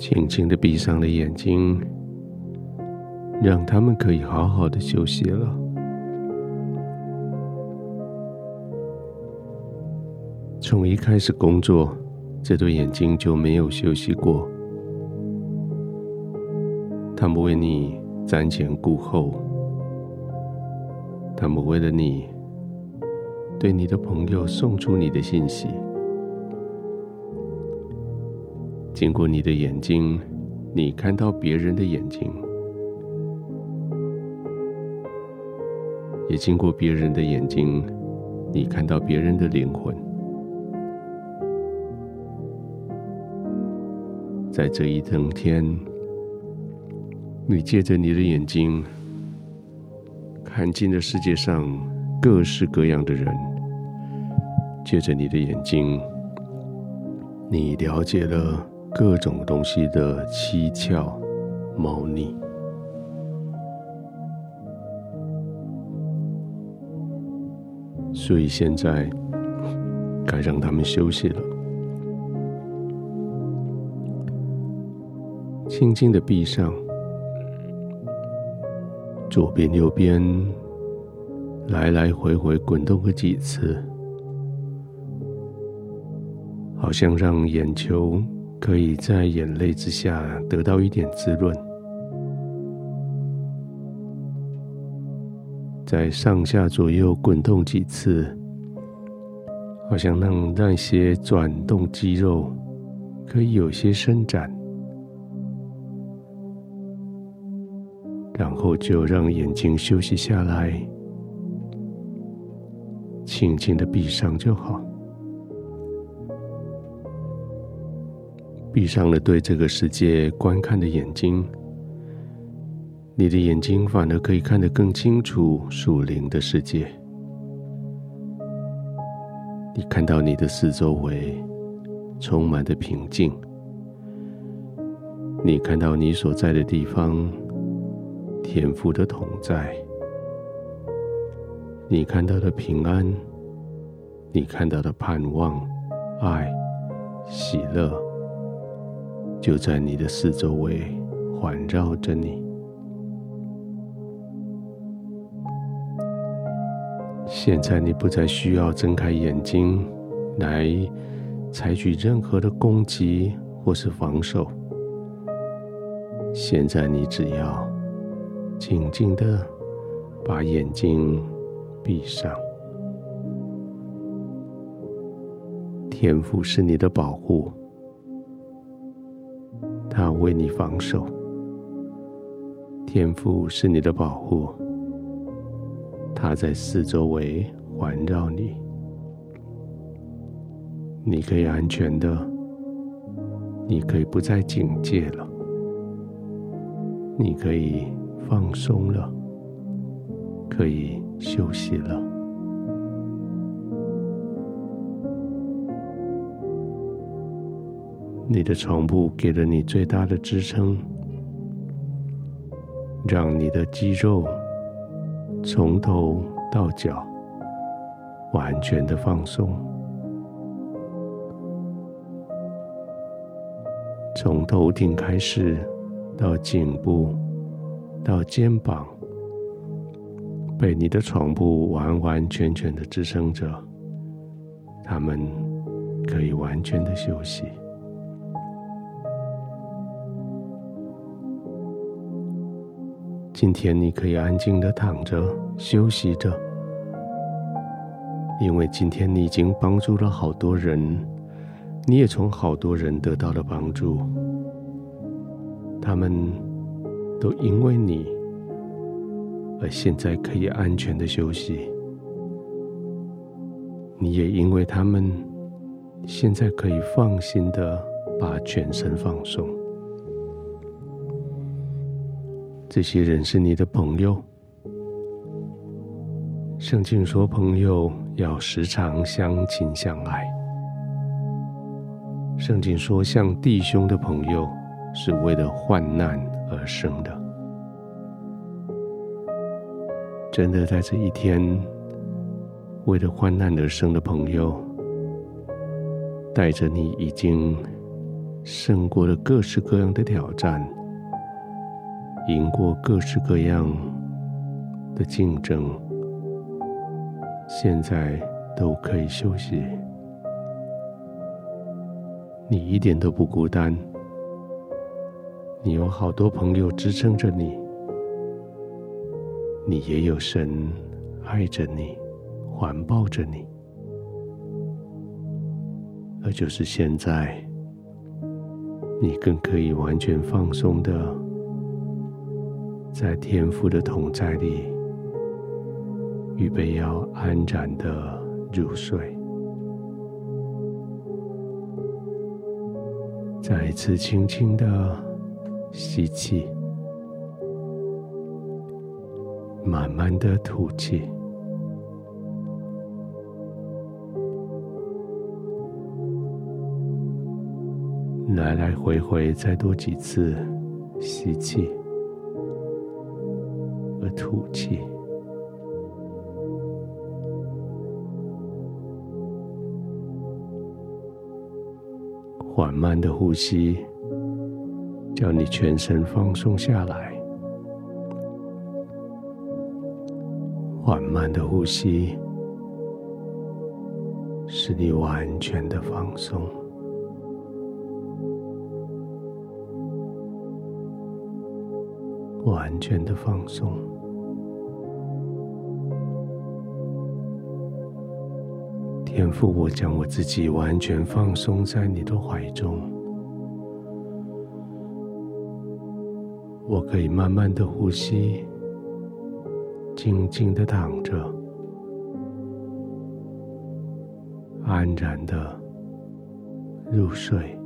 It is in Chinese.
轻轻的闭上了眼睛，让他们可以好好的休息了。从一开始工作，这对眼睛就没有休息过。他们为你瞻前顾后，他们为了你，对你的朋友送出你的信息。经过你的眼睛，你看到别人的眼睛；也经过别人的眼睛，你看到别人的灵魂。在这一整天，你借着你的眼睛，看尽了世界上各式各样的人；借着你的眼睛，你了解了各种东西的蹊跷、猫腻。所以现在该让他们休息了，轻轻的闭上。左边、右边，来来回回滚动个几次，好像让眼球可以在眼泪之下得到一点滋润。在上下左右滚动几次，好像让那些转动肌肉可以有些伸展。然后就让眼睛休息下来，轻轻的闭上就好。闭上了对这个世界观看的眼睛，你的眼睛反而可以看得更清楚属灵的世界。你看到你的四周围充满的平静，你看到你所在的地方。天父的同在，你看到的平安，你看到的盼望、爱、喜乐，就在你的四周围环绕着你。现在你不再需要睁开眼睛来采取任何的攻击或是防守。现在你只要。静静的把眼睛闭上，天赋是你的保护，为你防守。天赋是你的保护，他在四周围环绕你，你可以安全的，你可以不再警戒了，你可以。放松了，可以休息了。你的床铺给了你最大的支撑，让你的肌肉从头到脚完全的放松，从头顶开始到颈部。到肩膀，被你的床铺完完全全的支撑着，他们可以完全的休息。今天你可以安静的躺着休息着，因为今天你已经帮助了好多人，你也从好多人得到了帮助，他们。都因为你，而现在可以安全的休息。你也因为他们，现在可以放心的把全身放松。这些人是你的朋友。圣经说，朋友要时常相亲相爱。圣经说，像弟兄的朋友是为了患难。而生的，真的在这一天，为了患难而生的朋友，带着你已经胜过了各式各样的挑战，赢过各式各样的竞争，现在都可以休息。你一点都不孤单，你有好多朋友支撑着你，你也有神爱着你，环抱着你，而就是现在，你更可以完全放松的，在天父的同在里，预备要安然的入睡。再一次轻轻的吸气，慢慢的吐气，来来回回再多几次吸气和吐气。缓慢的呼吸，叫你全身放松下来。缓慢的呼吸，使你完全的放松，完全的放松。天父，我将我自己完全放松在你的怀中，我可以慢慢的呼吸，静静的躺着，安然的入睡。